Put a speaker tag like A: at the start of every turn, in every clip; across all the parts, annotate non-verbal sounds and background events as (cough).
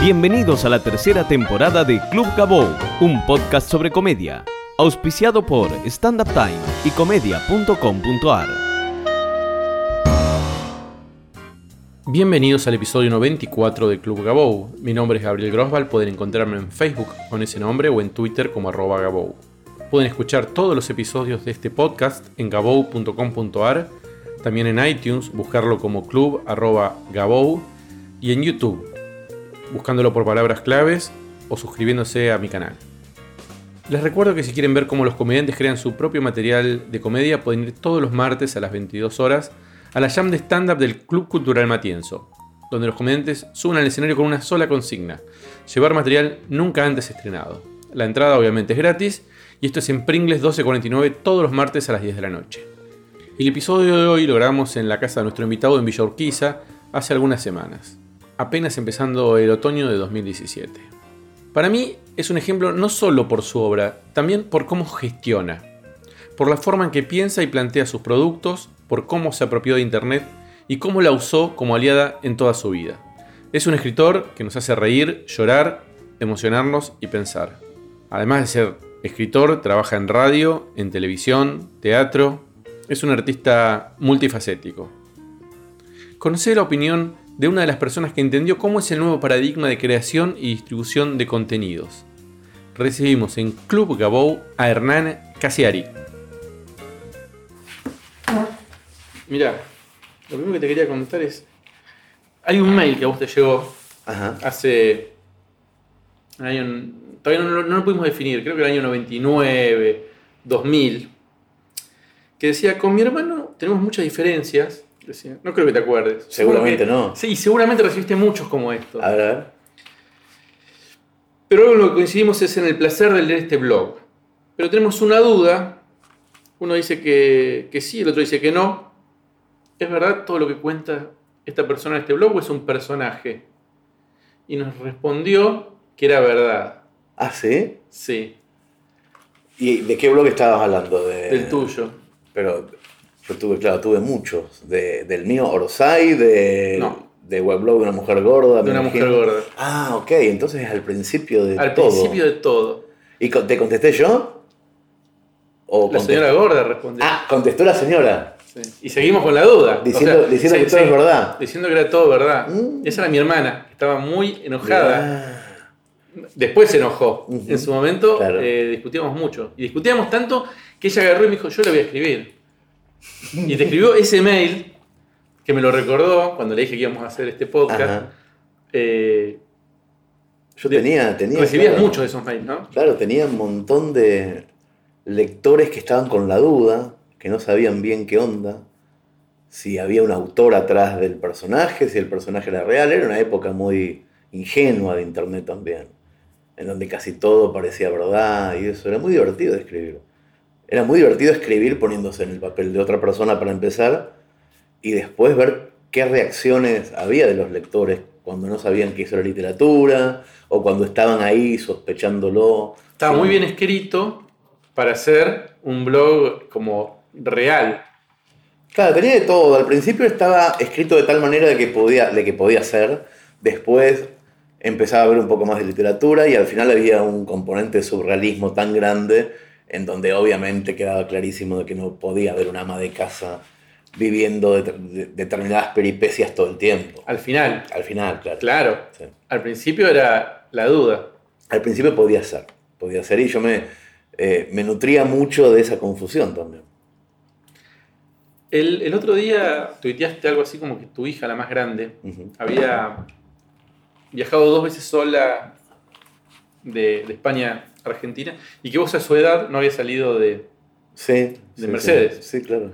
A: Bienvenidos a la tercera temporada de Club Gabou, un podcast sobre comedia, auspiciado por Stand Up Time y comedia.com.ar.
B: Bienvenidos al episodio 94 de Club Gabou. Mi nombre es Gabriel Grosval, pueden encontrarme en Facebook con ese nombre o en Twitter como arroba Gabou. Pueden escuchar todos los episodios de este podcast en gabou.com.ar, también en iTunes, buscarlo como club arroba y en YouTube, buscándolo por palabras claves o suscribiéndose a mi canal. Les recuerdo que si quieren ver cómo los comediantes crean su propio material de comedia, pueden ir todos los martes a las 22 horas a la jam de stand-up del Club Cultural Matienzo, donde los comediantes suben al escenario con una sola consigna, llevar material nunca antes estrenado. La entrada obviamente es gratis y esto es en Pringles 1249 todos los martes a las 10 de la noche. El episodio de hoy lo grabamos en la casa de nuestro invitado en Villa Urquiza hace algunas semanas, apenas empezando el otoño de 2017. Para mí es un ejemplo no solo por su obra, también por cómo gestiona, por la forma en que piensa y plantea sus productos, por cómo se apropió de Internet y cómo la usó como aliada en toda su vida. Es un escritor que nos hace reír, llorar, emocionarnos y pensar. Además de ser escritor, trabaja en radio, en televisión, teatro. Es un artista multifacético. Conoce la opinión de una de las personas que entendió cómo es el nuevo paradigma de creación y distribución de contenidos. Recibimos en Club Gabou a Hernán Casiari. Mira, lo primero que te quería contar es. Hay un mail que a vos te llegó
C: Ajá.
B: hace. un año- todavía no, no lo pudimos definir, creo que el año 99, 2000. Que decía: Con mi hermano tenemos muchas diferencias. Decía, no creo que te acuerdes.
C: Seguramente
B: Seguro que-
C: no.
B: Sí, seguramente recibiste muchos como estos.
C: A ver, a ver.
B: Pero algo en lo que coincidimos es en el placer de leer este blog. Pero tenemos una duda. Uno dice que, que sí, el otro dice que no. ¿Es verdad todo lo que cuenta esta persona en este blog o es un personaje? Y nos respondió que era verdad.
C: Ah, ¿sí?
B: Sí,
C: ¿Y de qué blog estabas hablando? De...
B: del tuyo.
C: Pero yo tuve, claro, tuve muchos. De, del mío Orsay, de,
B: No.
C: de Weblog de una mujer gorda.
B: De una
C: imagino.
B: mujer gorda.
C: Ah, ok, entonces es al principio de
B: Al
C: todo.
B: principio de todo.
C: ¿Y con- te contesté yo? ¿O
B: La señora gorda respondió.
C: Ah, contestó la señora.
B: Sí. Y seguimos con la duda.
C: Diciendo- diciendo que todo es verdad.
B: Diciendo que era todo verdad.
C: Mm.
B: Esa era mi hermana. que Estaba muy enojada.
C: Ah,
B: Después se enojó. En su momento
C: Claro.
B: eh, discutíamos mucho. Y discutíamos tanto que ella agarró y me dijo, yo le voy a escribir. Y te escribió ese mail que me lo recordó cuando le dije que íbamos a hacer este podcast. Eh,
C: Yo tenía, tenía.
B: recibías
C: claro.
B: muchos de esos mails, ¿no?
C: Claro, tenía un montón de lectores que estaban con la duda, que no sabían bien qué onda, si había un autor atrás del personaje, si el personaje era real. Era una época muy ingenua de Internet también, en donde casi todo parecía verdad y eso. Era muy divertido de escribir. Era muy divertido escribir poniéndose en el papel de otra persona para empezar y después ver qué reacciones había de los lectores cuando no sabían que eso era literatura o cuando estaban ahí sospechándolo.
B: Estaba muy bien escrito para hacer un blog como real.
C: Claro, tenía de todo. Al principio estaba escrito de tal manera de que podía, de que podía ser. Después empezaba a ver un poco más de literatura y al final había un componente de surrealismo tan grande en donde obviamente quedaba clarísimo de que no podía haber un ama de casa viviendo de- determinadas peripecias todo el tiempo.
B: Al final,
C: Al final, claro.
B: claro.
C: Sí.
B: Al principio era la duda.
C: Al principio podía ser, podía ser y yo me, eh, me nutría mucho de esa confusión también.
B: El, el otro día tuiteaste algo así como que tu hija, la más grande, había viajado dos veces sola de, de España Argentina y que vos a su edad no había salido de...
C: Sí. sí,
B: Mercedes.
C: Sí, sí, claro.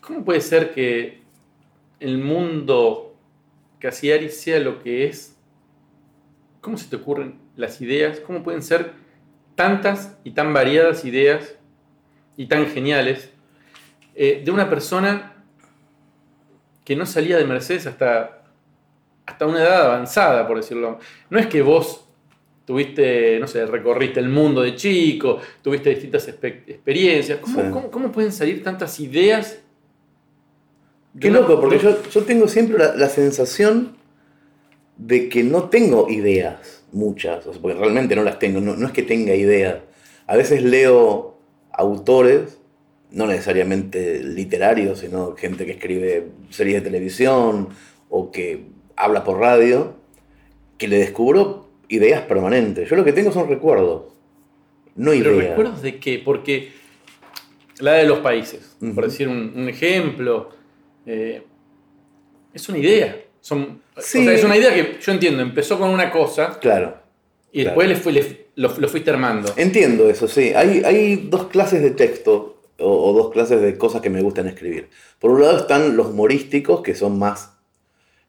B: ¿Cómo puede ser que el mundo Casiari sea lo que es? ¿Cómo se te ocurren las ideas? ¿Cómo pueden ser tantas y tan variadas ideas y tan geniales eh, de una persona que no salía de Mercedes hasta, hasta una edad avanzada, por decirlo? No es que vos tuviste, no sé, recorriste el mundo de chico, tuviste distintas experiencias. ¿Cómo,
C: Sí.
B: cómo- cómo pueden salir tantas ideas? de
C: Qué
B: una-
C: loco, porque yo, yo tengo siempre la, la sensación de que no tengo ideas, muchas, o sea, porque realmente no las tengo, no, no es que tenga ideas. A veces leo autores, no necesariamente literarios, sino gente que escribe series de televisión o que habla por radio, que le descubro ideas permanentes. Yo lo que tengo son recuerdos, no
B: ¿Pero
C: ideas.
B: recuerdos de qué? Porque la de los países, por
C: Ujú.
B: decir un, un ejemplo, eh, es una idea. Son, o
C: Sí.
B: sea, es una idea que yo entiendo, empezó con una cosa
C: Claro.
B: y
C: Claro.
B: después le le- lo, lo fuiste armando.
C: Entiendo eso, sí. Hay, hay dos clases de texto o, o dos clases de cosas que me gustan escribir. Por un lado están los humorísticos, que son más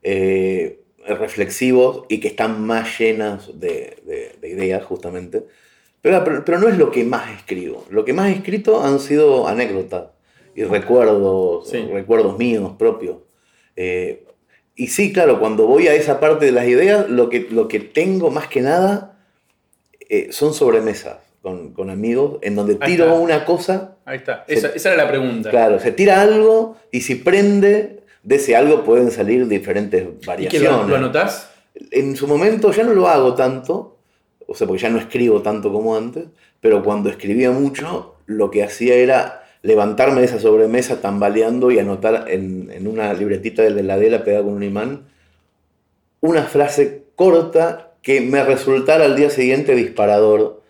C: eh, reflexivos y que están más llenas de, de- de ideas, justamente. Pero, pero, pero no es lo que más escribo. Lo que más he escrito han sido anécdotas y recuerdos,
B: Sí.
C: recuerdos míos propios. Eh, y sí, claro, cuando voy a esa parte de las ideas, lo que, lo que tengo más que nada eh, son sobremesas con, con amigos, en donde tiro una cosa,
B: Ahí está,
C: Sí.
B: esa, esa era la pregunta.
C: claro, se tira algo y si prende, de ese algo pueden salir diferentes
B: ¿Y que
C: variaciones.
B: lo, lo anotás?
C: En su momento ya no lo hago tanto, o sea, porque ya no escribo tanto como antes, pero cuando escribía mucho, lo que hacía era levantarme de esa sobremesa tambaleando y anotar en, en una libretita de la heladera pegada con un imán una frase corta que me resultara al día siguiente disparador,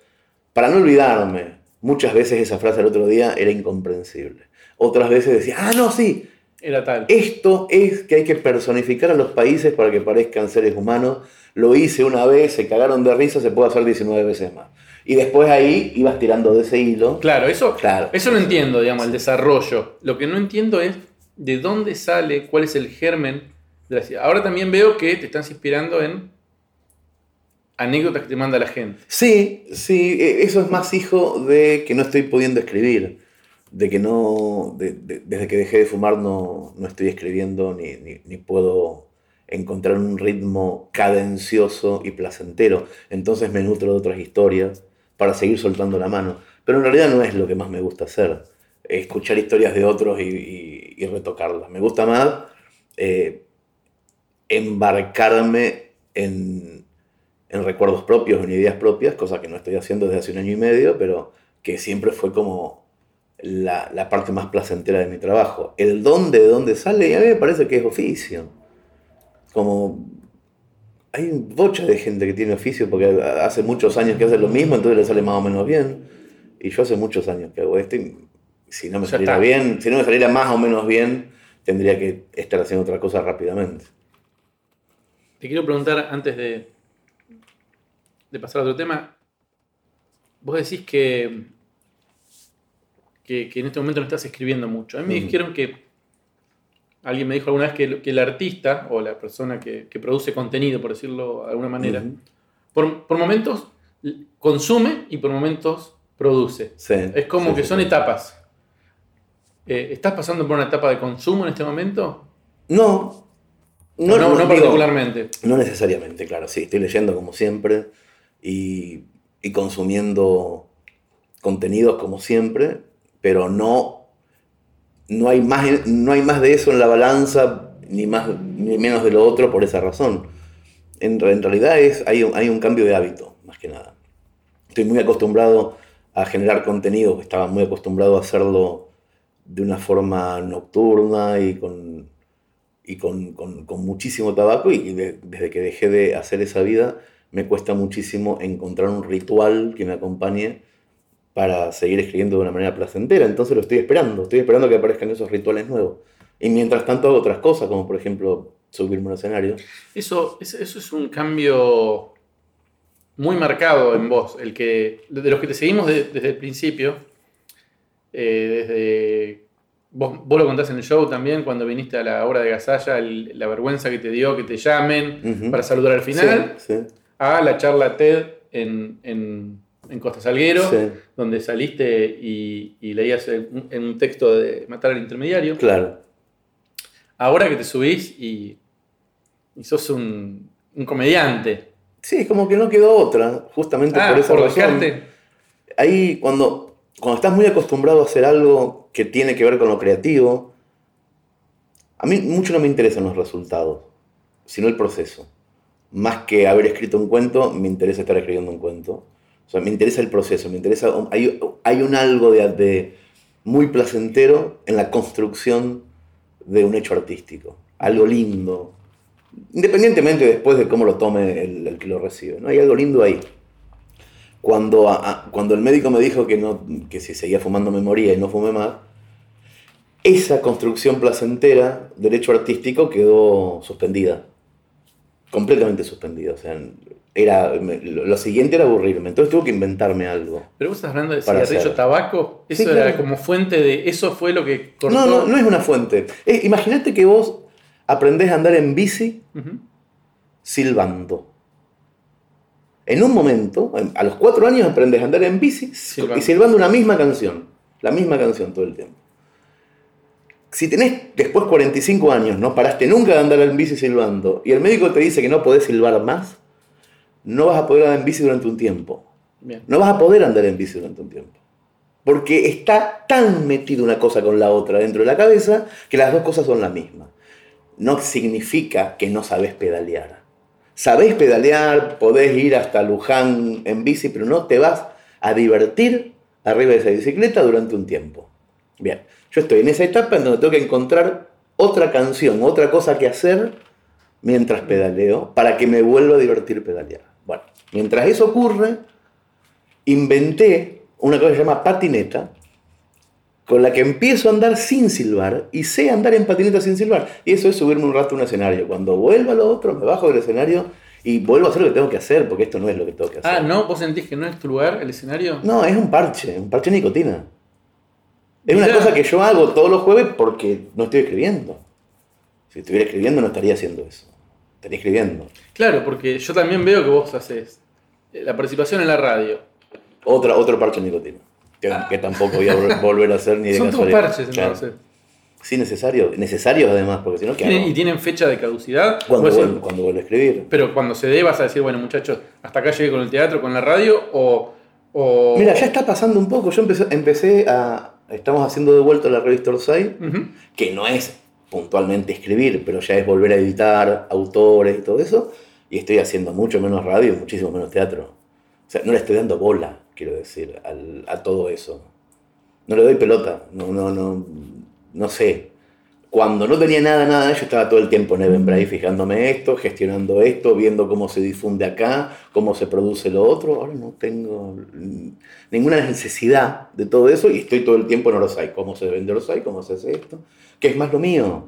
C: para no olvidarme. Muchas veces esa frase el otro día era incomprensible. Otras veces decía, ah, no, sí,
B: Era tal.
C: esto es que hay que personificar a los países para que parezcan seres humanos. Lo hice una vez, se cagaron de risa, se puede hacer 19 veces más. Y después ahí ibas tirando de ese hilo.
B: Claro, eso,
C: Claro.
B: eso lo entiendo, digamos, el desarrollo. Lo que no entiendo es de dónde sale, cuál es el germen de la ciudad. Ahora también veo que te estás inspirando en anécdotas que te manda la gente.
C: Sí, sí, e- eso es más hijo de que no estoy pudiendo escribir. De que no, de- de- desde que dejé de fumar no, no estoy escribiendo ni, ni, puedo encontrar un ritmo cadencioso y placentero. Entonces me nutro de otras historias para seguir soltando la mano. Pero en realidad no es lo que más me gusta hacer. Escuchar historias de otros y, y- y retocarlas. Me gusta más eh, embarcarme en, en recuerdos propios, en ideas propias, cosa que no estoy haciendo desde hace un año y medio, pero que siempre fue como la, la parte más placentera de mi trabajo. El dónde, de dónde sale, y a mí me parece que es oficio. Como hay bocha de gente que tiene oficio porque hace muchos años que hace lo mismo, entonces le sale más o menos bien. Y yo hace muchos años que hago esto y si no me saliera bien, si no me saliera más o menos bien, tendría que estar haciendo otra cosa rápidamente.
B: Te quiero preguntar antes de, de pasar a otro tema. Vos decís que, que, que en este momento no estás escribiendo mucho. A mí me dijeron que alguien me dijo alguna vez que, el- que el artista o la persona que, que produce contenido, por decirlo de alguna manera, por, por momentos consume y por momentos produce.
C: Sí,
B: Es como
C: sí,
B: que
C: sí,
B: son etapas. Eh, ¿Estás pasando por una etapa de consumo en este momento?
C: No,
B: No, no, particularmente.
C: No necesariamente, claro, sí, estoy leyendo como siempre y, y consumiendo contenidos como siempre, pero no, no, hay más, no hay más de eso en la balanza, ni más ni menos de lo otro por esa razón. En, en realidad es, hay, hay un cambio de hábito, más que nada. Estoy muy acostumbrado a generar contenido, estaba muy acostumbrado a hacerlo de una forma nocturna y con, y con, con- con muchísimo tabaco y de- desde que dejé de hacer esa vida me cuesta muchísimo encontrar un ritual que me acompañe para seguir escribiendo de una manera placentera. Entonces lo estoy esperando, estoy esperando que aparezcan esos rituales nuevos. Y mientras tanto hago otras cosas, como por ejemplo subirme a un escenario.
B: Eso, es- eso es un cambio muy marcado en vos, el que de los que te seguimos de- desde el principio, eh, desde vos, vos lo contás en el show también cuando viniste a la obra de Gasalla, el- la vergüenza que te dio que te llamen para saludar al final,
C: Sí, sí,
B: a la charla TED en, en, en Costa Salguero,
C: sí,
B: donde saliste y, y leías en, en un texto de Matar al Intermediario.
C: claro.
B: Ahora que te subís y, y sos un, un comediante.
C: Sí, es como que no quedó otra, justamente
B: Ah,
C: por esa
B: por
C: razón. ahí cuando, cuando estás muy acostumbrado a hacer algo que tiene que ver con lo creativo, a mí mucho no me interesan los resultados, sino el proceso. más que haber escrito un cuento, me interesa estar escribiendo un cuento. O sea, me interesa el proceso, me interesa, hay, hay un algo de, de muy placentero en la construcción de un hecho artístico, algo lindo, independientemente después de cómo lo tome el, que lo recibe, ¿no? Hay algo lindo ahí. Cuando, cuando el médico me dijo que, no, que si seguía fumando me moría y no fumé más, esa construcción placentera del hecho artístico quedó suspendida. Completamente suspendida. O sea, era, lo siguiente era aburrirme. Entonces tuve que inventarme algo.
B: Pero vos estás hablando de cigarrillo, tabaco. Eso era como fuente de. Eso fue lo que
C: cortó. No, no, no es una fuente. Imagínate que vos aprendés a andar en bici silbando. En un momento, a los cuatro años aprendes a andar en bici y silbando una misma canción. La misma canción todo el tiempo si tenés después 45 años, no paraste nunca de andar en bici silbando, y el médico te dice que no podés silbar más, no vas a poder andar en bici durante un tiempo. No vas a poder andar en bici durante un tiempo. Porque está tan metido una cosa con la otra dentro de la cabeza que las dos cosas son la misma. No significa que no sabés pedalear. Sabés pedalear, podés ir hasta Luján en bici, pero no te vas a divertir arriba de esa bicicleta durante un tiempo. Bien. Yo estoy en esa etapa en donde tengo que encontrar otra canción, otra cosa que hacer mientras pedaleo para que me vuelva a divertir pedalear. Bueno, mientras eso ocurre, inventé una cosa que se llama patineta, con la que empiezo a andar sin silbar y sé andar en patineta sin silbar. Y eso es subirme un rato a un escenario. Cuando vuelva a lo otro, me bajo del escenario y vuelvo a hacer lo que tengo que hacer, porque esto no es lo que tengo que hacer.
B: Ah, ¿no? ¿Vos sentís que no es tu lugar el escenario?
C: No, es un parche, un parche de nicotina. Es una cosa que yo hago todos los jueves porque no estoy escribiendo. Si estuviera escribiendo no estaría haciendo eso. Estaría escribiendo.
B: Claro, porque yo también veo que vos haces eh, la participación en la radio.
C: Otra, otro parche nicotina. Que, tampoco voy a (laughs) volver a hacer ni de
B: Son tus parches entonces.
C: Sí, necesario. Necesarios además, porque si no,
B: ¿qué ¿Y tienen fecha de caducidad?
C: Cuando, vuelvo, cuando vuelvo a escribir.
B: Pero cuando se dé vas a decir, bueno muchachos, hasta acá llegué con el teatro, con la radio, o... o...
C: Mira, ya está pasando un poco. Yo empecé, empecé a, estamos haciendo de vuelta la revista Orsay, que no es puntualmente escribir, pero ya es volver a editar autores y todo eso, y estoy haciendo mucho menos radio muchísimo menos teatro. O sea, no le estoy dando bola, quiero decir, a todo eso. No le doy pelota, no, no, no, no sé cuando no tenía nada, nada, yo estaba todo el tiempo en Eventbrite fijándome esto, gestionando esto, viendo cómo se difunde acá, cómo se produce lo otro. Ahora no tengo ninguna necesidad de todo eso y estoy todo el tiempo en Orosai. ¿Cómo se vende Orosai? ¿Cómo se hace esto? ¿Qué es más lo mío?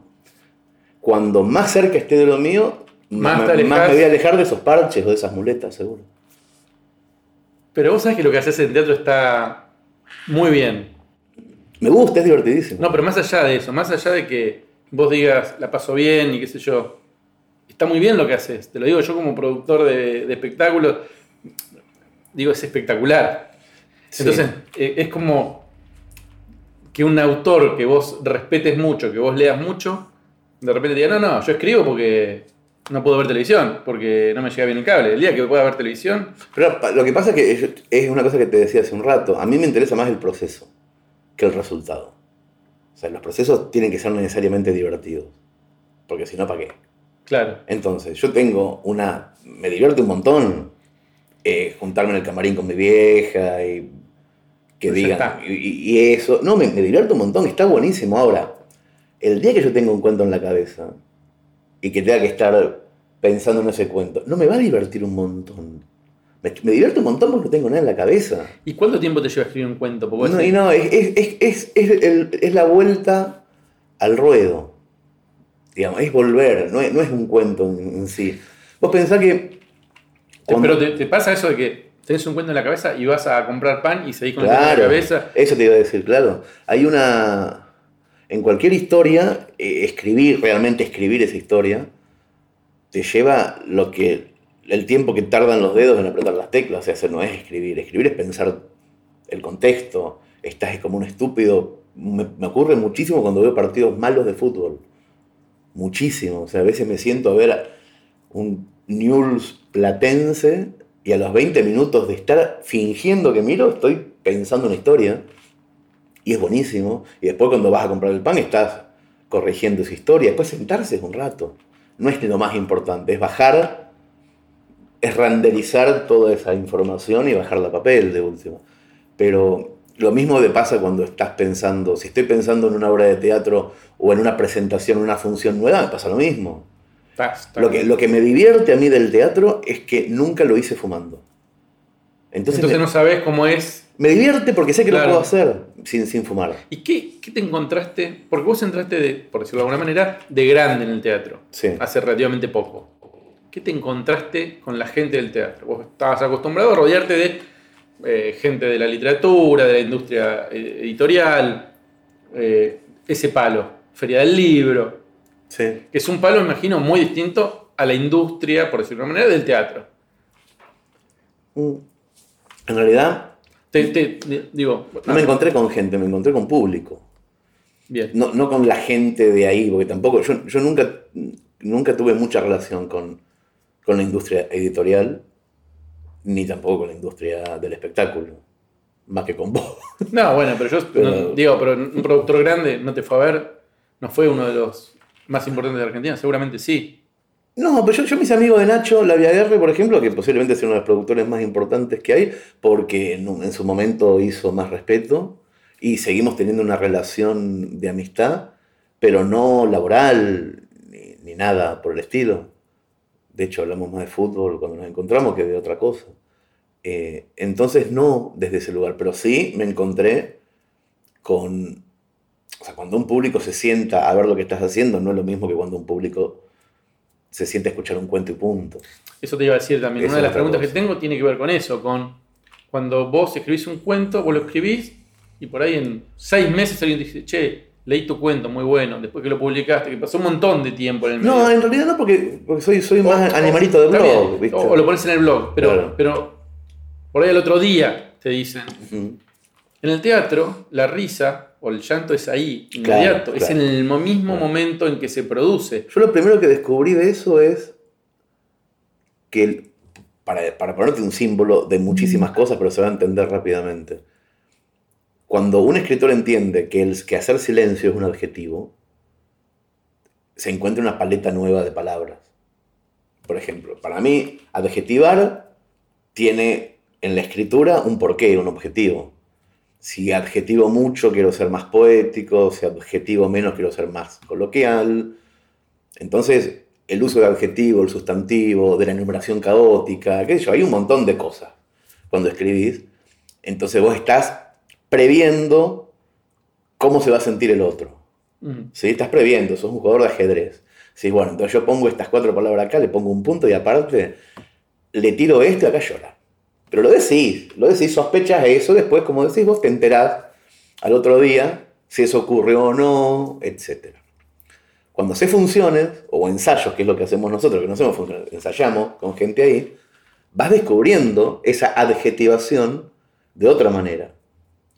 C: Cuando más cerca esté de lo mío, más, me, voy a alejar de esos parches o de esas muletas, seguro.
B: Pero vos sabés que lo que haces en teatro está muy bien.
C: Me gusta, es divertidísimo.
B: No, pero más allá de eso, más allá de que vos digas, la paso bien y qué sé yo, está muy bien lo que haces. Te lo digo yo como productor de, espectáculos, digo, es espectacular. Entonces, eh, es como que un autor que vos respetes mucho, que vos leas mucho, de repente te diga, no, no, yo escribo porque no puedo ver televisión, porque no me llega bien el cable. El día que pueda ver televisión...
C: Pero lo que pasa es que es una cosa que te decía hace un rato, a mí me interesa más el proceso que el resultado. O sea, los procesos tienen que ser necesariamente divertidos. Porque si no, ¿para qué?
B: Claro.
C: Entonces, yo tengo una. Me divierte un montón eh, juntarme en el camarín con mi vieja y que pues digan. Y, eso. No, me, me divierte un montón, está buenísimo. Ahora, el día que yo tengo un cuento en la cabeza y que tenga que estar pensando en ese cuento, no me va a divertir un montón. Me, me, divierto un montón porque no tengo nada en la cabeza.
B: ¿Y cuánto tiempo te lleva a escribir un cuento?
C: no, y no, es, la vuelta al ruedo. Digamos, es volver, no es, un cuento en, sí. Vos pensás que.
B: Pero te, pasa eso de que tenés un cuento en la cabeza y vas a comprar pan y seguís con el en la cabeza.
C: Eso te iba a decir, claro. Hay una. En cualquier historia, eh, escribir, realmente escribir esa historia, te lleva lo que el tiempo que tardan los dedos en apretar las teclas, o sea, no es escribir, escribir es pensar el contexto, estás como un estúpido. Me, ocurre muchísimo cuando veo partidos malos de fútbol. Muchísimo. O sea, a veces me siento a ver un Newell's platense y a los 20 minutos de estar fingiendo que miro, estoy pensando una historia. Y es buenísimo. Y después cuando vas a comprar el pan estás corrigiendo esa historia. Después sentarse es un rato. No es lo más importante, es bajar es renderizar toda esa información y bajarla a papel de último. Pero lo mismo me pasa cuando estás pensando, si estoy pensando en una obra de teatro o en una presentación, una función nueva, me pasa lo mismo. Lo, que, lo que me divierte a mí del teatro es que nunca lo hice fumando.
B: Entonces, no sabes cómo es.
C: Me divierte porque sé que lo puedo hacer sin, sin fumar.
B: ¿Y qué, qué, te encontraste? Porque vos entraste, de, por decirlo de alguna manera, de grande en el teatro.
C: Sí.
B: Hace relativamente poco. ¿Qué te encontraste con la gente del teatro? Vos estabas acostumbrado a rodearte de eh, gente de la literatura, de la industria eh, editorial, eh, ese palo, Feria del Libro.
C: Sí.
B: Que es un palo, me imagino, muy distinto a la industria, por decirlo de una manera, del teatro.
C: Mm. En realidad.
B: digo.
C: No me encontré con gente, me encontré con público.
B: Bien.
C: No, no con la gente de ahí, porque tampoco. Yo, yo nunca, nunca tuve mucha relación con con la industria editorial, ni tampoco con la industria del espectáculo, más que con vos. (laughs)
B: No, bueno, pero yo digo, pero un productor grande no te fue a ver, no fue uno de los más importantes de Argentina, seguramente sí.
C: No, pero yo, mis amigos de Nacho La Laviaguerre, por ejemplo, que posiblemente sea uno de los productores más importantes que hay, porque en, en su momento hizo más respeto y seguimos teniendo una relación de amistad, pero no laboral ni, ni nada por el estilo. De hecho, hablamos más de fútbol cuando nos encontramos que de otra cosa. Eh, entonces, no desde ese lugar, pero sí me encontré con... O sea, cuando un público se sienta a ver lo que estás haciendo, no es lo mismo que cuando un público se siente a escuchar un cuento y punto.
B: Eso te iba a decir también. Una de las preguntas que tengo tiene que ver con eso, con cuando vos escribís un cuento, vos lo escribís y por ahí en seis meses alguien dice, che, leí tu cuento, muy bueno, después que lo publicaste, que pasó un montón de tiempo en el
C: medio. No, en realidad no, porque, soy, soy más animalito de blog. ¿viste?
B: O, lo pones en el blog, pero, pero por ahí el otro día te dicen. En el teatro, la risa o el llanto es ahí, inmediato, es en el mismo momento en que se produce.
C: Yo lo primero que descubrí de eso es que, para, para ponerte un símbolo de muchísimas cosas, pero se va a entender rápidamente cuando un escritor entiende que, el, que hacer silencio es un adjetivo, se encuentra una paleta nueva de palabras. Por ejemplo, para mí, adjetivar tiene en la escritura un porqué, un objetivo. Si adjetivo mucho, quiero ser más poético, si adjetivo menos, quiero ser más coloquial. Entonces, el uso de adjetivo, el sustantivo, de la enumeración caótica, qué sé yo, hay un montón de cosas cuando escribís. Entonces vos estás previendo cómo se va a sentir el otro. Si Estás previendo, sos un jugador de ajedrez. Sí, bueno, entonces yo pongo estas cuatro palabras acá, le pongo un punto y aparte le tiro esto y acá llora. Pero lo decís, lo decís, sospechas eso, después, como decís vos, te enterás al otro día si eso ocurrió o no, etc. Cuando haces funciones o ensayos, que es lo que hacemos nosotros, que no hacemos funciones, ensayamos con gente ahí, vas descubriendo esa adjetivación de otra manera.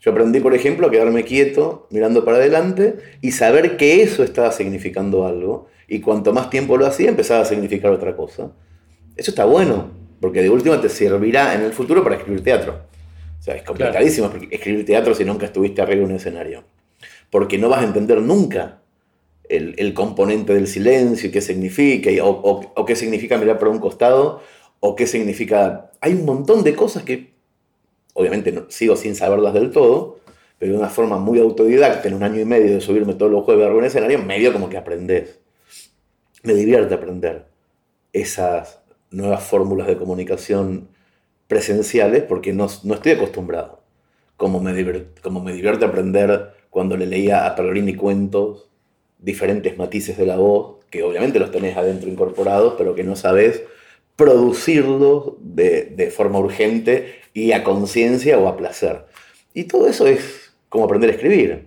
C: Yo aprendí, por ejemplo, a quedarme quieto, mirando para adelante y saber que eso estaba significando algo. Y cuanto más tiempo lo hacía, empezaba a significar otra cosa. Eso está bueno, porque de última te servirá en el futuro para escribir teatro. O sea, es complicadísimo escribir teatro si nunca estuviste arriba de un escenario. Porque no vas a entender nunca el, componente del silencio y qué significa, o, o qué significa mirar por un costado, o qué significa... Hay un montón de cosas que obviamente sigo sin saberlas del todo, pero de una forma muy autodidacta, en un año y medio de subirme todos los jueves a algún escenario, medio como que aprendes. Me divierte aprender esas nuevas fórmulas de comunicación presenciales porque no, estoy acostumbrado. Como me, como me divierte aprender cuando le leía a Pellegrini cuentos, diferentes matices de la voz, que obviamente los tenés adentro incorporados, pero que no sabes producirlos de, de forma urgente y a conciencia o a placer. Y todo eso es como aprender a escribir.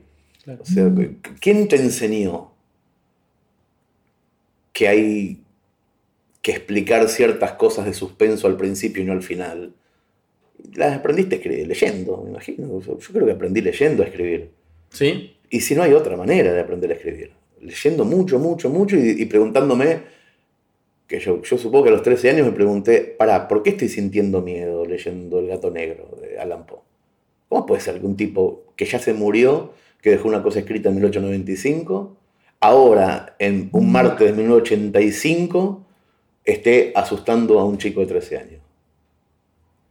C: O sea, ¿quién te enseñó que hay que explicar ciertas cosas de suspenso al principio y no al final? Las aprendiste leyendo, me imagino. Yo creo que aprendí leyendo a escribir.
B: ¿Sí?
C: Y si no hay otra manera de aprender a escribir. Leyendo mucho, mucho, mucho y, y preguntándome que yo, yo, supongo que a los 13 años me pregunté, para, ¿por qué estoy sintiendo miedo leyendo El gato negro de Alan Poe? ¿Cómo puede ser que un tipo que ya se murió, que dejó una cosa escrita en 1895, ahora, en un martes de 1985, esté asustando a un chico de 13 años.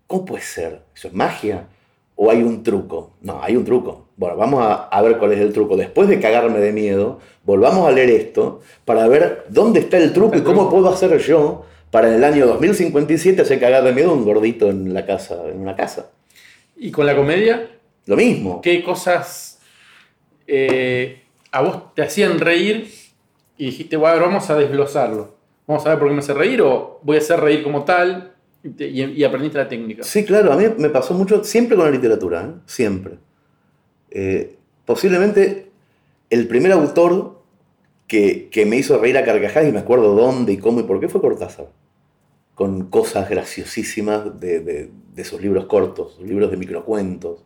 C: ¿Cómo puede ser? ¿Eso es magia? ¿O hay un truco? No, hay un truco. Bueno, vamos a, a, ver cuál es el truco. Después de cagarme de miedo, volvamos a leer esto para ver dónde está el truco y cómo puedo hacer yo para en el año 2057 hacer cagar de miedo a un gordito en la casa, en una casa.
B: ¿Y con la comedia?
C: Lo mismo.
B: ¿Qué cosas eh, a vos te hacían reír y dijiste, bueno, vamos a desglosarlo? ¿Vamos a ver por qué me hace reír o voy a hacer reír como tal? Y, aprendiste la técnica.
C: Sí, claro, a mí me pasó mucho, siempre con la literatura, ¿eh? siempre. Eh, posiblemente el primer autor que, que, me hizo reír a carcajadas, y me acuerdo dónde y cómo y por qué, fue Cortázar. Con cosas graciosísimas de, de, sus libros cortos, libros de microcuentos,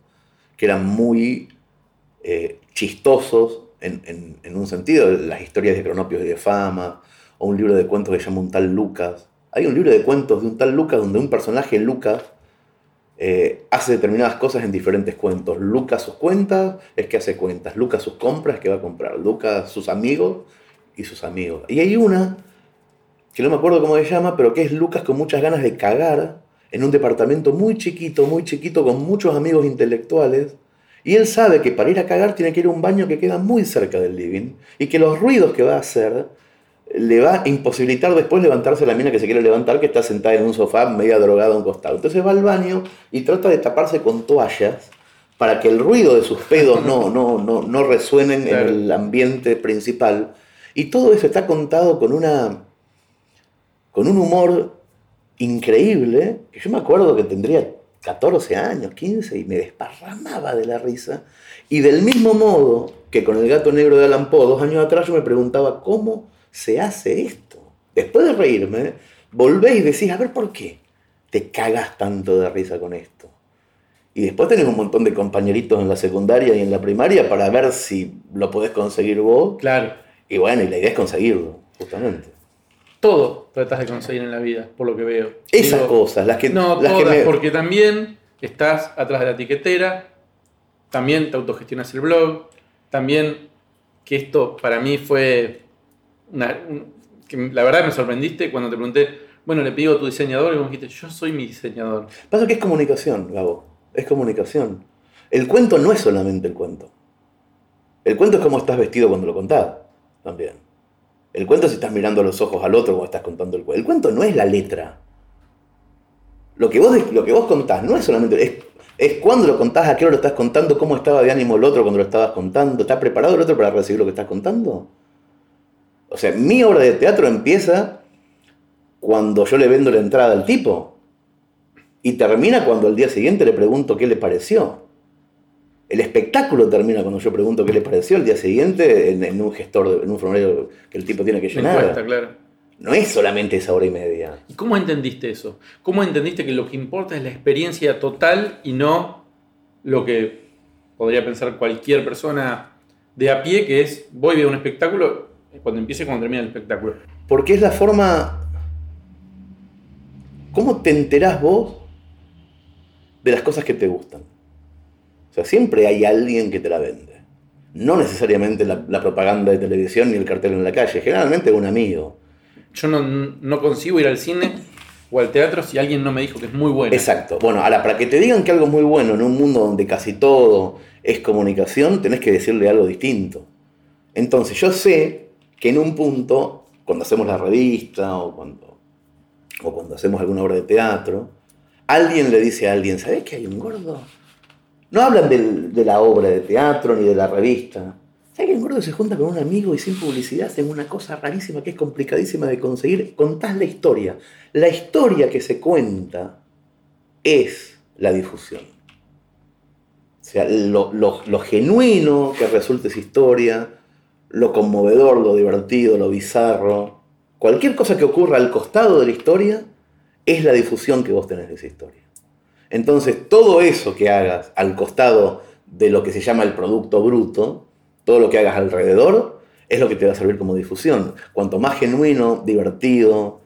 C: que eran muy eh, chistosos en, en, en, un sentido, las historias de Cronopios y de Fama, o un libro de cuentos que se llama Un tal Lucas. Hay un libro de cuentos de un tal Lucas donde un personaje, Lucas, eh, hace determinadas cosas en diferentes cuentos. Lucas sus cuentas es que hace cuentas. Lucas sus compras es que va a comprar. Lucas sus amigos y sus amigos. Y hay una, que no me acuerdo cómo se llama, pero que es Lucas con muchas ganas de cagar en un departamento muy chiquito, muy chiquito, con muchos amigos intelectuales. Y él sabe que para ir a cagar tiene que ir a un baño que queda muy cerca del living y que los ruidos que va a hacer le va a imposibilitar después levantarse la mina que se quiere levantar, que está sentada en un sofá media drogada a un costado. Entonces va al baño y trata de taparse con toallas para que el ruido de sus pedos no, (laughs) no, no, no resuenen claro. en el ambiente principal. Y todo eso está contado con una. con un humor increíble, que yo me acuerdo que tendría 14 años, 15, y me desparramaba de la risa. Y del mismo modo que con el gato negro de Alan Poe, dos años atrás, yo me preguntaba cómo se hace esto. Después de reírme, volvéis y decís, a ver por qué te cagas tanto de risa con esto. Y después tenés un montón de compañeritos en la secundaria y en la primaria para ver si lo podés conseguir vos.
B: Claro.
C: Y bueno, y la idea es conseguirlo, justamente.
B: Todo tratas de conseguir en la vida, por lo que veo.
C: Esas Digo, cosas, las que...
B: No,
C: las
B: todas,
C: que me...
B: porque también estás atrás de la etiquetera, también te autogestionas el blog, también que esto para mí fue una, un, que la verdad me sorprendiste cuando te pregunté, bueno, le pido a tu diseñador y vos dijiste, yo soy mi diseñador.
C: Pasa que es comunicación, Gabo, es comunicación. El cuento no es solamente el cuento. El cuento es cómo estás vestido cuando lo contás, también. El cuento es si estás mirando a los ojos al otro cuando estás contando el cuento. El cuento no es la letra. Lo que vos, lo que vos contás no es solamente... Es, es cuando lo contás, a qué hora lo estás contando, cómo estaba de ánimo el otro cuando lo estabas contando. ¿Está preparado el otro para recibir lo que estás contando? O sea, mi obra de teatro empieza cuando yo le vendo la entrada al tipo y termina cuando al día siguiente le pregunto qué le pareció. El espectáculo termina cuando yo pregunto qué le pareció el día siguiente en, en un gestor, en un formulario que el tipo tiene que llenar.
B: Encuesta, claro.
C: No es solamente esa hora y media.
B: ¿Y cómo entendiste eso? ¿Cómo entendiste que lo que importa es la experiencia total y no lo que podría pensar cualquier persona de a pie, que es voy a ver un espectáculo cuando empiece y cuando termina el espectáculo?
C: Porque es la forma... ¿Cómo te enterás vos de las cosas que te gustan? O sea, siempre hay alguien que te la vende. No necesariamente la, la propaganda de televisión ni el cartel en la calle, generalmente un amigo.
B: Yo no, no consigo ir al cine o al teatro si alguien no me dijo que es muy bueno.
C: Exacto. Bueno, ahora, para que te digan que algo es muy bueno en un mundo donde casi todo es comunicación, tenés que decirle algo distinto. Entonces, yo sé que en un punto, cuando hacemos la revista o cuando, o cuando hacemos alguna obra de teatro, alguien le dice a alguien, ¿sabes que hay un gordo? No hablan de la obra de teatro ni de la revista. ¿Sabes que un gordo se junta con un amigo y sin publicidad hacen una cosa rarísima que es complicadísima de conseguir? Contás la historia. La historia que se cuenta es la difusión. O sea, lo, lo, lo genuino que resulta esa historia, lo conmovedor, lo divertido, lo bizarro, cualquier cosa que ocurra al costado de la historia es la difusión que vos tenés de esa historia. Entonces, todo eso que hagas al costado de lo que se llama el producto bruto, todo lo que hagas alrededor, es lo que te va a servir como difusión. Cuanto más genuino, divertido,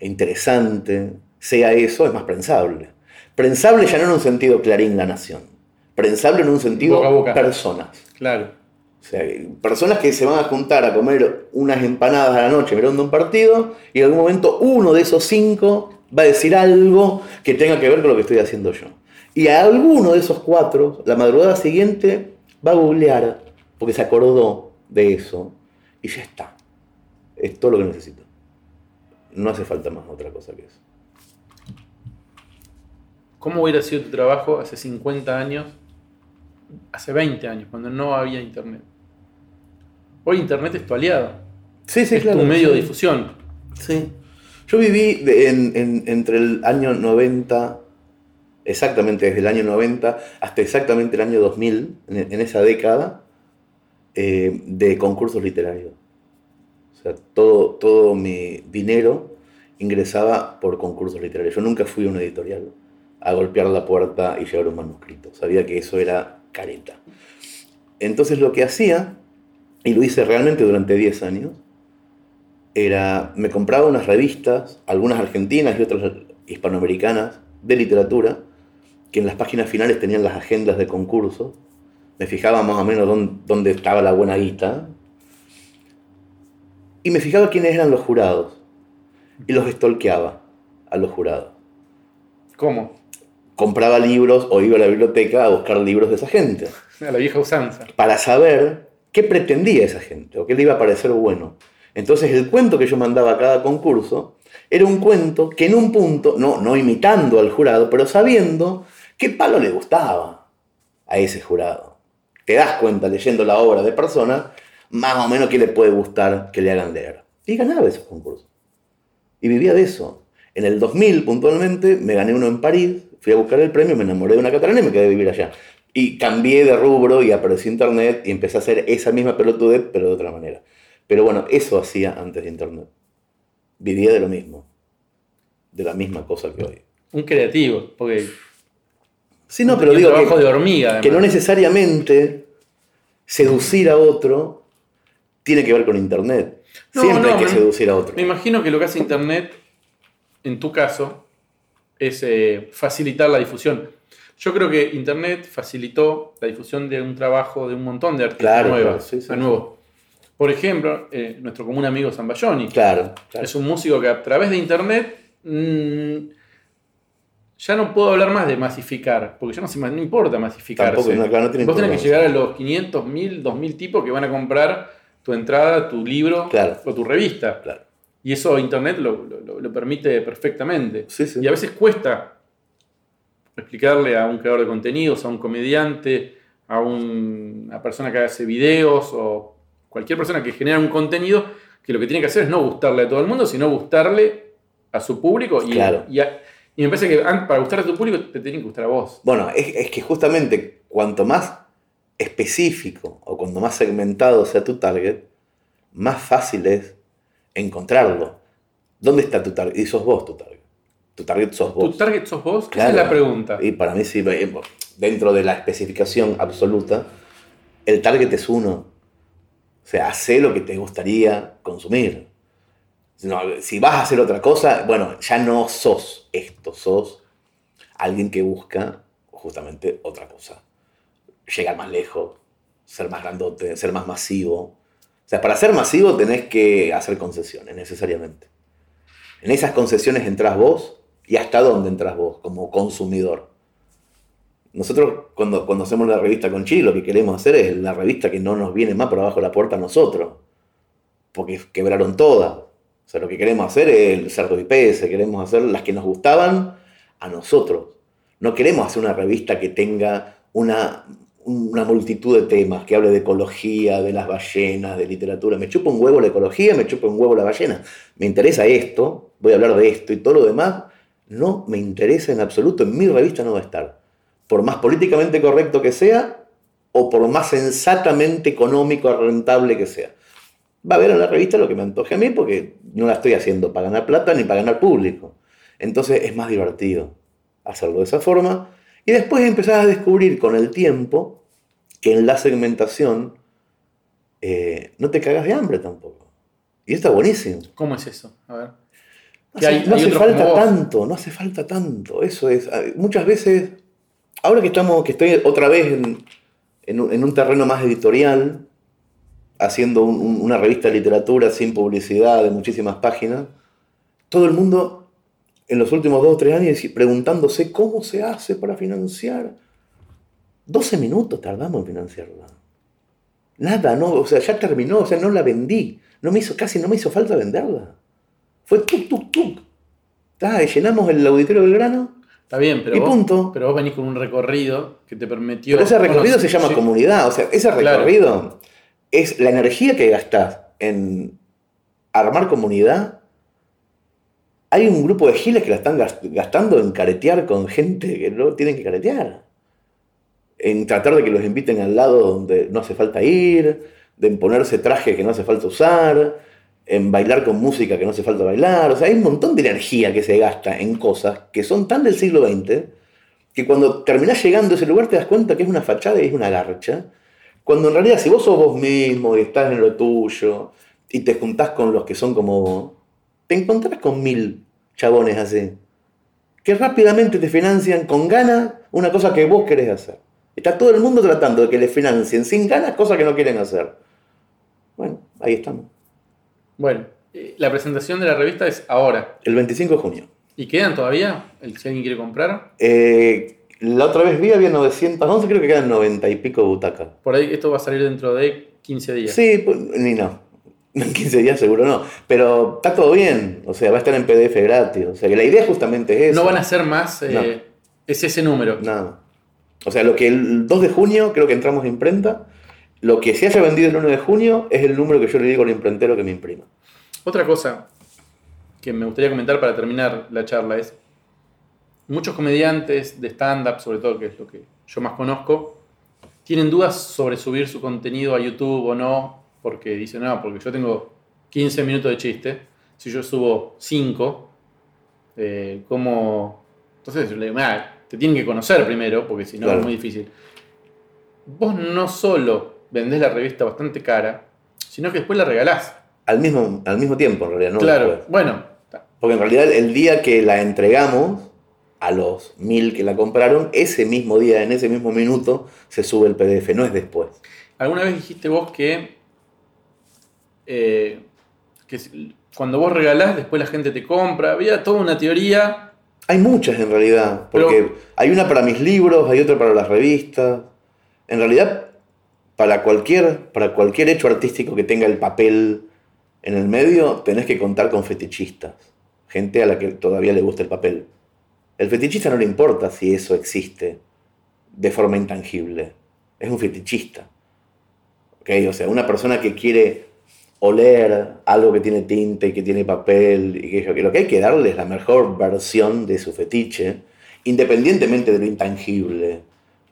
C: interesante sea eso, es más prensable. Prensable ya no en un sentido clarín la nación. Prensable en un sentido
B: boca.
C: personas.
B: Claro.
C: O sea, personas que se van a juntar a comer unas empanadas a la noche mirando un partido y en algún momento uno de esos cinco va a decir algo que tenga que ver con lo que estoy haciendo yo. Y a alguno de esos cuatro, la madrugada siguiente, va a googlear porque se acordó de eso y ya está. Es todo lo que necesito. No hace falta más otra cosa que eso.
B: ¿Cómo hubiera sido tu trabajo hace 50 años, hace 20 años, cuando no había internet? Hoy internet es tu aliado.
C: Sí, sí,
B: es
C: claro.
B: tu medio de
C: sí.
B: difusión.
C: Sí. Yo viví de- en- en- entre el año 90, exactamente desde el año 90 hasta exactamente el año 2000, en, en esa década, eh, de concursos literarios. O sea, todo, todo mi dinero ingresaba por concursos literarios. Yo nunca fui a una editorial a golpear la puerta y llevar un manuscrito. Sabía que eso era careta. Entonces lo que hacía, y lo hice realmente durante 10 años, era, me compraba unas revistas, algunas argentinas y otras hispanoamericanas, de literatura, que en las páginas finales tenían las agendas de concursos. Me fijaba más o menos dónde, dónde estaba la buena guita. Y me fijaba quiénes eran los jurados. Y los stalkeaba a los jurados.
B: ¿Cómo?
C: Compraba libros o iba a la biblioteca a buscar libros de esa gente. (laughs)
B: A la vieja usanza.
C: para saber qué pretendía esa gente o qué le iba a parecer bueno. Entonces el cuento que yo mandaba a cada concurso era un cuento que en un punto, no, imitando al jurado, pero sabiendo qué palo le gustaba a ese jurado. Te das cuenta leyendo la obra de personas, más o menos qué le puede gustar que le hagan leer. Y ganaba esos concursos. Y vivía de eso. En el 2000, puntualmente, me gané uno en París, fui a buscar el premio, me enamoré de una catalana y me quedé a vivir allá. Y cambié de rubro y apareció Internet y empecé a hacer esa misma pelotudez, pero de otra manera. Pero bueno, eso hacía antes de Internet. Vivía de lo mismo. De la misma cosa que hoy.
B: Un creativo, porque
C: Sí, no, pero digo
B: trabajo
C: que,
B: de hormiga.
C: que no necesariamente seducir a otro tiene que ver con Internet.
B: No,
C: Siempre
B: no,
C: hay que seducir a otro.
B: Me imagino que lo que hace Internet, en tu caso, es eh, facilitar la difusión. Yo creo que Internet facilitó la difusión de un trabajo de un montón de artistas
C: Claro,
B: nuevos.
C: claro, sí, sí,
B: a nuevos. Por ejemplo, eh, nuestro común amigo Zambayoni.
C: Claro, claro.
B: Es un músico que a través de Internet mm, ya no puedo hablar más de masificar, porque ya no, se, no importa masificarse.
C: Tampoco, no, claro, no tiene
B: Vos tenés que llegar a los 500, 1000, 2000 tipos que van a comprar tu entrada, tu libro
C: Claro.
B: o tu revista.
C: Claro.
B: Y eso Internet lo, lo- lo- lo permite perfectamente.
C: Sí, sí.
B: Y a veces cuesta explicarle a un creador de contenidos, a un comediante, a un- una persona que hace videos o cualquier persona que genera un contenido, que lo que tiene que hacer es no gustarle a todo el mundo, sino gustarle a su público. Y,
C: Claro.
B: y, a- y me parece que para gustar a tu público te tiene que gustar a vos.
C: Bueno, es, es que justamente cuanto más específico o cuanto más segmentado sea tu target, más fácil es encontrarlo. ¿Dónde está tu target? Y sos vos tu target. Tu target sos
B: ¿Tu
C: vos.
B: target sos vos? Esa
C: Claro.
B: es la pregunta.
C: Y para mí sí, eh, dentro de la especificación absoluta, el target es uno. O sea, hace lo que te gustaría consumir. No, si vas a hacer otra cosa, bueno, ya no sos esto, sos alguien que busca justamente otra cosa. Llegar más lejos, ser más grandote, ser más masivo. O sea, para ser masivo tenés que hacer concesiones, necesariamente. En esas concesiones entras vos y hasta dónde entras vos como consumidor. Nosotros cuando, cuando hacemos la revista con Chile lo que queremos hacer es la revista que no nos viene más por abajo de la puerta a nosotros. Porque quebraron todas. O sea, lo que queremos hacer es el cerdo IPS, queremos hacer las que nos gustaban a nosotros. No queremos hacer una revista que tenga una, una multitud de temas, que hable de ecología, de las ballenas, de literatura. Me chupa un huevo la ecología, me chupa un huevo la ballena. Me interesa esto, voy a hablar de esto y todo lo demás no me interesa en absoluto. En mi revista no va a estar. Por más políticamente correcto que sea o por más sensatamente económico, rentable que sea. Va a haber en la revista lo que me antoje a mí porque no la estoy haciendo para ganar plata ni para ganar público. Entonces es más divertido hacerlo de esa forma. Y después empezás a descubrir con el tiempo que en la segmentación eh, no te cagas de hambre tampoco. Y está buenísimo.
B: ¿Cómo es eso? A ver.
C: No hace,
B: hay-
C: no
B: hay
C: hace
B: otros
C: falta tanto, no hace falta tanto. Eso es. ah, Muchas veces, ahora que estamos, que estoy otra vez en, en un, en un terreno más editorial, haciendo un- un- una revista de literatura sin publicidad, de muchísimas páginas, todo el mundo en los últimos dos o tres años preguntándose cómo se hace para financiar. 12 minutos tardamos en financiarla. Nada, no, o sea, ya terminó, o sea, no la vendí. No me hizo, casi no me hizo falta venderla. Fue tuk, tuk, tuk. Y llenamos el auditorio del grano.
B: Está bien, pero,
C: Y
B: vos,
C: punto.
B: pero vos venís con un recorrido que te permitió.
C: Pero ese recorrido
B: Bueno,
C: se llama
B: sí,
C: comunidad. O sea, ese
B: Claro.
C: recorrido es la energía que gastás en armar comunidad. Hay un grupo de giles que la están gas- gastando en caretear con gente que no tienen que caretear. En tratar de que los inviten al lado donde no hace falta ir, de en ponerse traje que no hace falta usar, en bailar con música que no hace falta bailar. O sea, hay un montón de energía que se gasta en cosas que son tan del siglo XX que cuando terminás llegando a ese lugar te das cuenta que es una fachada y es una garcha. Cuando en realidad si vos sos vos mismo y estás en lo tuyo y te juntás con los que son como vos, te encontrás con mil chabones así, que rápidamente te financian con ganas una cosa que vos querés hacer. Está todo el mundo tratando de que le financien sin ganas cosas que no quieren hacer. Bueno, ahí estamos.
B: Bueno, eh, la presentación de la revista es ahora.
C: El 25 de junio.
B: ¿Y quedan todavía? El, si alguien quiere comprar.
C: Eh, la otra vez vi, había 911, creo que quedan 90 y pico butacas.
B: Por ahí esto va a salir dentro de 15 días.
C: Sí, pues, ni no. (laughs) En 15 días seguro no. Pero está todo bien. O sea, va a estar en PDF gratis. O sea, que la idea justamente es eso.
B: No van a ser más. eh,
C: No.
B: Es ese número.
C: Nada. O sea, lo que el 2 de junio creo que entramos a imprenta. Lo que se haya vendido el 1 de junio es el número que yo le digo al imprentero que me imprima.
B: Otra cosa que me gustaría comentar para terminar la charla es, muchos comediantes de stand-up, sobre todo, que es lo que yo más conozco, tienen dudas sobre subir su contenido a YouTube o no, porque dicen, no, porque yo tengo 15 minutos de chiste, si yo subo 5, eh, ¿cómo? Entonces, yo le digo, "Ah, te tienen que conocer primero, porque si no
C: Claro.
B: es muy difícil. Vos no solo vendés la revista bastante cara, sino que después la regalás.
C: Al mismo, al mismo tiempo, en realidad, ¿no?
B: claro,
C: después.
B: bueno,
C: Porque en realidad el día que la entregamos a los mil que la compraron, ese mismo día, en ese mismo minuto, se sube el PDF, no es después.
B: alguna vez dijiste vos que, eh, que cuando vos regalás, después la gente te compra. Había toda una teoría.
C: Hay muchas en realidad, porque
B: Pero-
C: hay una para mis libros, hay otra para las revistas. En realidad, para cualquier, para cualquier hecho artístico que tenga el papel en el medio, tenés que contar con fetichistas, gente a la que todavía le gusta el papel. El fetichista no le importa si eso existe de forma intangible, es un fetichista. ¿Ok? O sea, una persona que quiere oler algo que tiene tinta y que tiene papel, y que, que lo que hay que darle es la mejor versión de su fetiche, independientemente de lo intangible,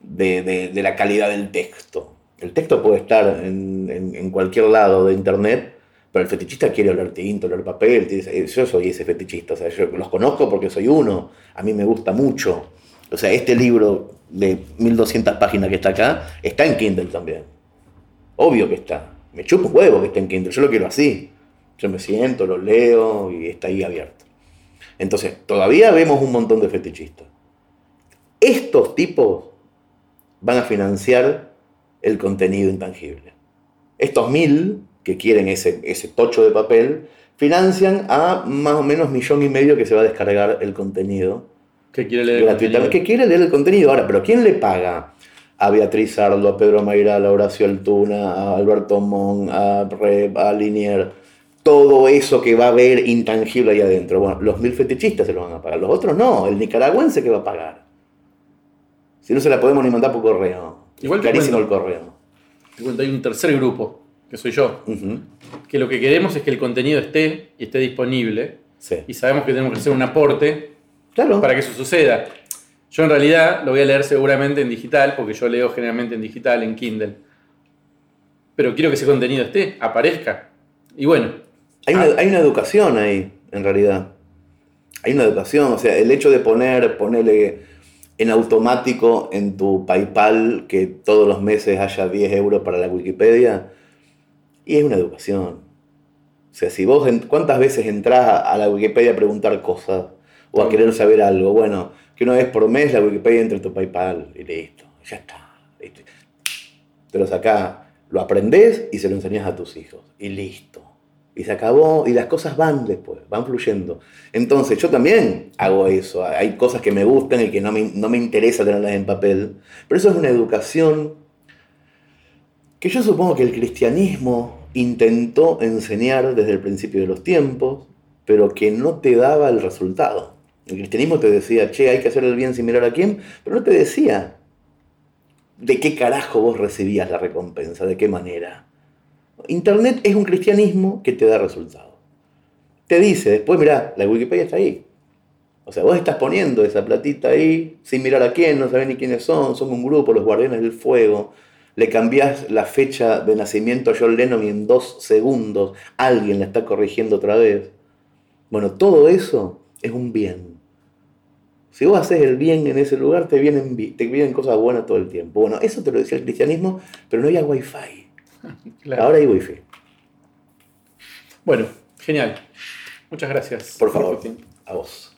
C: de, de- de la calidad del texto. El texto puede estar en, en- cualquier lado de internet, pero el fetichista quiere oler tinta, oler papel. tiene- Yo soy ese fetichista, o sea, yo los conozco porque soy uno, a mí me gusta mucho. O sea, este libro de 1200 páginas que está acá está en Kindle también. Obvio que está. Me chupo un huevo que esté en Kindle. Yo lo quiero así. Yo me siento, lo leo y está ahí abierto. Entonces, todavía vemos un montón de fetichistas. Estos tipos van a financiar el contenido intangible. Estos mil que quieren ese, ese tocho de papel financian a más o menos millón y medio que se va a descargar el contenido
B: Que quiere leer el
C: gratuitamente.
B: contenido.
C: Que quiere leer el contenido ahora, pero ¿quién le paga? A Beatriz Sardo, a Pedro Mayral, a Horacio Altuna, a Alberto Mon, a Rep, a Linier. Todo eso que va a haber intangible ahí adentro. Bueno, los mil fetichistas se lo van a pagar. Los otros no. El nicaragüense que va a pagar. Si no se la podemos ni mandar por correo.
B: Igual
C: Carísimo
B: cuento.
C: el correo.
B: Te cuento, hay un tercer grupo, que soy yo, que lo que queremos es que el contenido esté y esté disponible.
C: Sí.
B: Y sabemos que tenemos que hacer un aporte
C: Claro.
B: para que eso suceda. Yo en realidad lo voy a leer seguramente en digital, porque yo leo generalmente en digital, en Kindle. Pero quiero que ese contenido esté, aparezca. Y bueno,
C: Hay una, hay una educación ahí, en realidad. Hay una educación, o sea, el hecho de poner, ponerle en automático en tu PayPal que todos los meses haya 10 euros para la Wikipedia, y es una educación. O sea, si vos, ¿cuántas veces entras a, a la Wikipedia a preguntar cosas o a querer saber algo? Bueno, que una vez por mes la Wikipedia entre en tu PayPal y listo, ya está. listo. Te lo sacás. Lo aprendés y se lo enseñás a tus hijos. Y listo. Y se acabó. Y las cosas van después, van fluyendo. Entonces yo también hago eso. Hay cosas que me gustan y que no me, no me interesa tenerlas en papel. Pero eso es una educación que yo supongo que el cristianismo intentó enseñar desde el principio de los tiempos, pero que no te daba el resultado. El cristianismo te decía, che, hay que hacer el bien sin mirar a quién, pero no te decía de qué carajo vos recibías la recompensa, de qué manera. Internet es un cristianismo que te da resultado. Te dice, después mirá, la Wikipedia está ahí. O sea, vos estás poniendo esa platita ahí sin mirar a quién, no sabés ni quiénes son, son un grupo, los guardianes del fuego. Le cambiás la fecha de nacimiento a John Lennon y en dos segundos alguien la está corrigiendo otra vez. Bueno, todo eso es un bien. Si vos haces el bien en ese lugar, te vienen, te cosas buenas todo el tiempo. Bueno, eso te lo decía el cristianismo, pero no había wifi. (laughs) Ahora hay wifi.
B: Bueno, genial. Muchas gracias.
C: Por favor, a vos.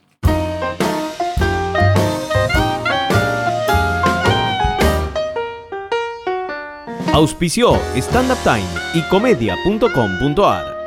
A: Auspició Stand Up Time y comedia.com.ar.